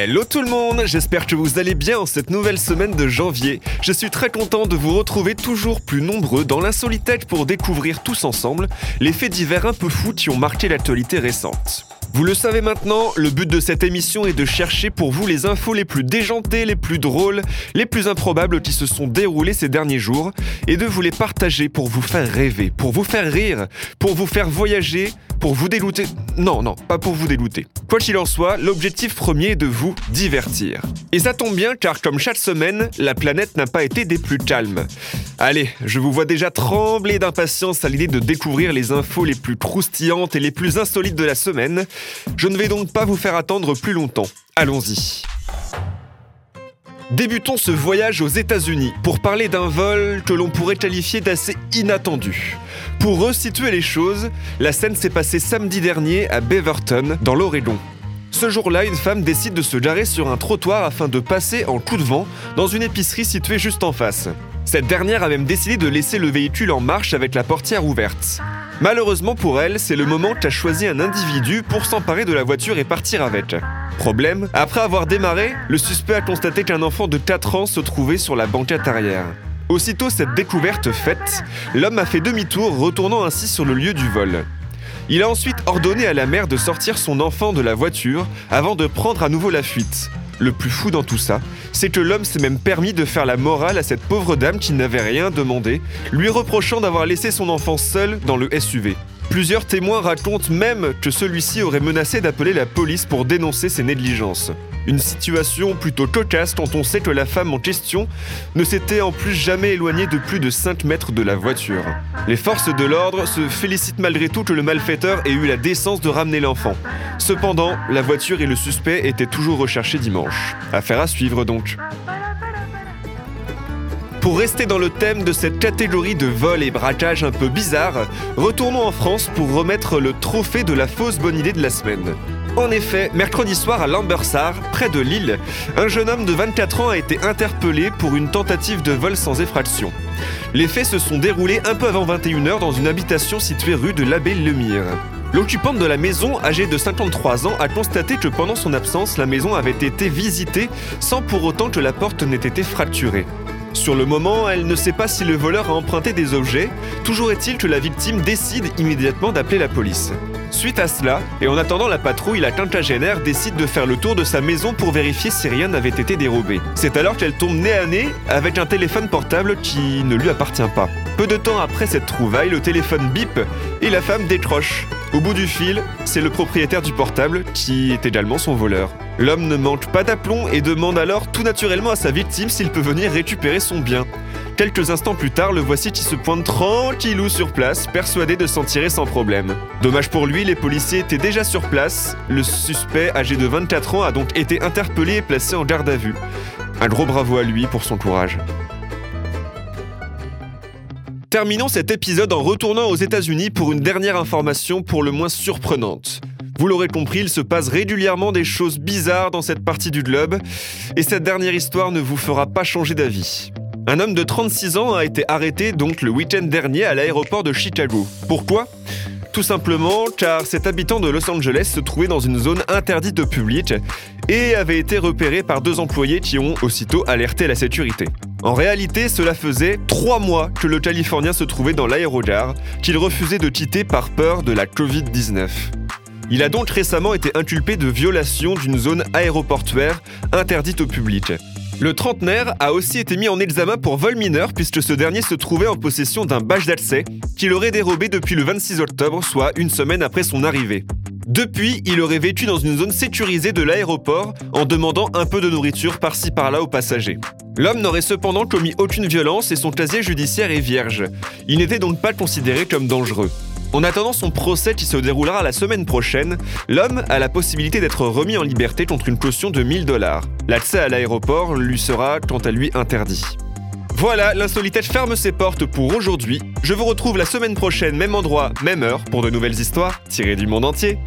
Hello tout le monde, j'espère que vous allez bien en cette nouvelle semaine de janvier. Je suis très content de vous retrouver toujours plus nombreux dans l'insolitech pour découvrir tous ensemble les faits divers un peu fous qui ont marqué l'actualité récente. Vous le savez maintenant, le but de cette émission est de chercher pour vous les infos les plus déjantées, les plus drôles, les plus improbables qui se sont déroulées ces derniers jours, et de vous les partager pour vous faire rêver, pour vous faire rire, pour vous faire voyager, pour vous délouter. Non, non, pas pour vous délouter. Quoi qu'il en soit, l'objectif premier est de vous divertir. Et ça tombe bien car comme chaque semaine, la planète n'a pas été des plus calmes. Allez, je vous vois déjà trembler d'impatience à l'idée de découvrir les infos les plus croustillantes et les plus insolites de la semaine. Je ne vais donc pas vous faire attendre plus longtemps. Allons-y. Débutons ce voyage aux États-Unis pour parler d'un vol que l'on pourrait qualifier d'assez inattendu. Pour resituer les choses, la scène s'est passée samedi dernier à Beaverton, dans l'Oregon. Ce jour-là, une femme décide de se garer sur un trottoir afin de passer en coup de vent dans une épicerie située juste en face. Cette dernière a même décidé de laisser le véhicule en marche avec la portière ouverte. Malheureusement pour elle, c'est le moment qu'a choisi un individu pour s'emparer de la voiture et partir avec. Problème, après avoir démarré, le suspect a constaté qu'un enfant de 4 ans se trouvait sur la banquette arrière. Aussitôt cette découverte faite, l'homme a fait demi-tour, retournant ainsi sur le lieu du vol. Il a ensuite ordonné à la mère de sortir son enfant de la voiture avant de prendre à nouveau la fuite. Le plus fou dans tout ça, c'est que l'homme s'est même permis de faire la morale à cette pauvre dame qui n'avait rien demandé, lui reprochant d'avoir laissé son enfant seul dans le SUV. Plusieurs témoins racontent même que celui-ci aurait menacé d'appeler la police pour dénoncer ses négligences. Une situation plutôt cocasse quand on sait que la femme en question ne s'était en plus jamais éloignée de plus de 5 mètres de la voiture. Les forces de l'ordre se félicitent malgré tout que le malfaiteur ait eu la décence de ramener l'enfant. Cependant, la voiture et le suspect étaient toujours recherchés dimanche. Affaire à suivre donc. Pour rester dans le thème de cette catégorie de vol et braquage un peu bizarre, retournons en France pour remettre le trophée de la fausse bonne idée de la semaine. En effet, mercredi soir à Lambersart, près de Lille, un jeune homme de 24 ans a été interpellé pour une tentative de vol sans effraction. Les faits se sont déroulés un peu avant 21h dans une habitation située rue de l'Abbé Lemire. L'occupante de la maison, âgée de 53 ans, a constaté que pendant son absence, la maison avait été visitée sans pour autant que la porte n'ait été fracturée. Sur le moment, elle ne sait pas si le voleur a emprunté des objets, toujours est-il que la victime décide immédiatement d'appeler la police. Suite à cela, et en attendant la patrouille, la quinquagénaire décide de faire le tour de sa maison pour vérifier si rien n'avait été dérobé. C'est alors qu'elle tombe nez à nez avec un téléphone portable qui ne lui appartient pas. Peu de temps après cette trouvaille, le téléphone bip et la femme décroche. Au bout du fil, c'est le propriétaire du portable qui est également son voleur. L'homme ne manque pas d'aplomb et demande alors tout naturellement à sa victime s'il peut venir récupérer son bien. Quelques instants plus tard, le voici qui se pointe tranquillou sur place, persuadé de s'en tirer sans problème. Dommage pour lui, les policiers étaient déjà sur place. Le suspect, âgé de 24 ans, a donc été interpellé et placé en garde à vue. Un gros bravo à lui pour son courage. Terminons cet épisode en retournant aux États-Unis pour une dernière information pour le moins surprenante. Vous l'aurez compris, il se passe régulièrement des choses bizarres dans cette partie du globe, et cette dernière histoire ne vous fera pas changer d'avis. Un homme de 36 ans a été arrêté donc le week-end dernier à l'aéroport de Chicago. Pourquoi? Tout simplement car cet habitant de Los Angeles se trouvait dans une zone interdite au public et avait été repéré par deux employés qui ont aussitôt alerté la sécurité. En réalité, cela faisait trois mois que le Californien se trouvait dans l'aérogare, qu'il refusait de quitter par peur de la Covid-19. Il a donc récemment été inculpé de violation d'une zone aéroportuaire interdite au public. Le trentenaire a aussi été mis en examen pour vol mineur puisque ce dernier se trouvait en possession d'un badge d'accès qu'il aurait dérobé depuis le 26 octobre, soit une semaine après son arrivée. Depuis, il aurait vécu dans une zone sécurisée de l'aéroport en demandant un peu de nourriture par-ci par-là aux passagers. L'homme n'aurait cependant commis aucune violence et son casier judiciaire est vierge. Il n'était donc pas considéré comme dangereux. En attendant son procès qui se déroulera la semaine prochaine, l'homme a la possibilité d'être remis en liberté contre une caution de 1000 dollars. L'accès à l'aéroport lui sera quant à lui interdit. Voilà, l'insolitech ferme ses portes pour aujourd'hui. Je vous retrouve la semaine prochaine, même endroit, même heure, pour de nouvelles histoires tirées du monde entier.